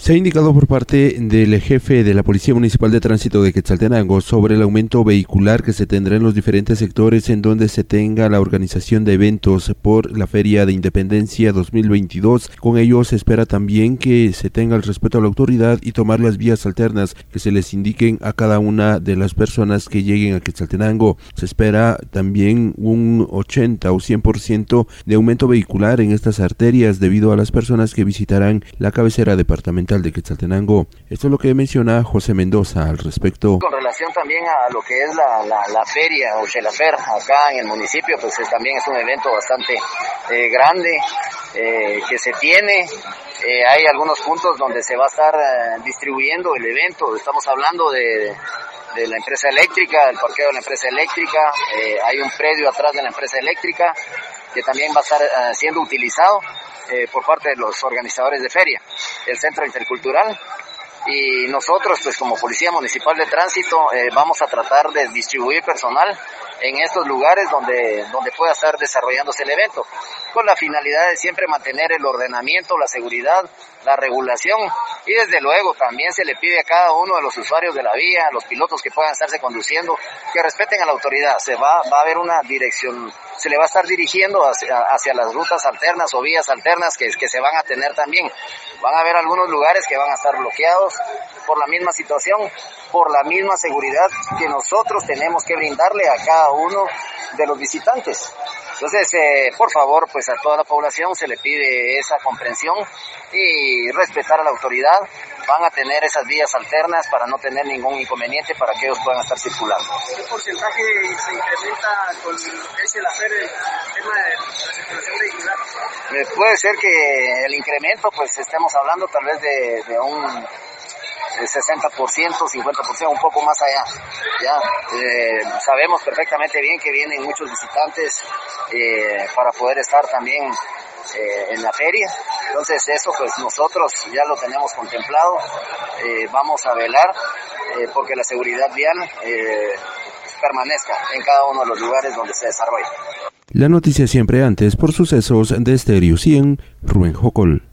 Se ha indicado por parte del jefe de la Policía Municipal de Tránsito de Quetzaltenango sobre el aumento vehicular que se tendrá en los diferentes sectores en donde se tenga la organización de eventos por la Feria de Independencia 2022. Con ello se espera también que se tenga el respeto a la autoridad y tomar las vías alternas que se les indiquen a cada una de las personas que lleguen a Quetzaltenango. Se espera también un 80 o 100% de aumento vehicular en estas arterias debido a las personas que visitarán la cabecera departamental de Quetzaltenango. Esto es lo que menciona José Mendoza al respecto. Con relación también a lo que es la, la, feria o Chelafer acá en el municipio, pues también es un evento bastante eh, grande eh, que se tiene. Eh, hay algunos puntos donde se va a estar distribuyendo el evento. Estamos hablando de, de la empresa eléctrica, el parqueo de la empresa eléctrica, hay un predio atrás de la empresa eléctrica que también va a estar siendo utilizado por parte de los organizadores de feria, el Centro Intercultural. Y nosotros, pues como Policía Municipal de Tránsito, eh, vamos a tratar de distribuir personal en estos lugares donde, donde pueda estar desarrollándose el evento, con la finalidad de siempre mantener el ordenamiento, la seguridad, la regulación y desde luego también se le pide a cada uno de los usuarios de la vía, los pilotos que puedan estarse conduciendo, que respeten a la autoridad. Se va, va a haber una dirección, se le va a estar dirigiendo hacia, hacia las rutas alternas o vías alternas que, que se van a tener también. Van a haber algunos lugares que van a estar bloqueados por la misma situación, por la misma seguridad que nosotros tenemos que brindarle a cada uno de los visitantes. Entonces, eh, por favor, pues a toda la población se le pide esa comprensión y respetar a la autoridad. Van a tener esas vías alternas para no tener ningún inconveniente para que ellos puedan estar circulando. ¿Qué porcentaje se incrementa con ese hacer el tema de la circulación vehicular? Eh, puede ser que el incremento, pues estemos hablando tal vez de, de un 60%, 50%, un poco más allá. Ya eh, sabemos perfectamente bien que vienen muchos visitantes eh, para poder estar también eh, en la feria. Entonces eso pues nosotros ya lo tenemos contemplado. vamos a velar porque la seguridad vial permanezca en cada uno de los lugares donde se desarrolla. La noticia siempre antes por sucesos de Stereo 100, Rubén Jocol.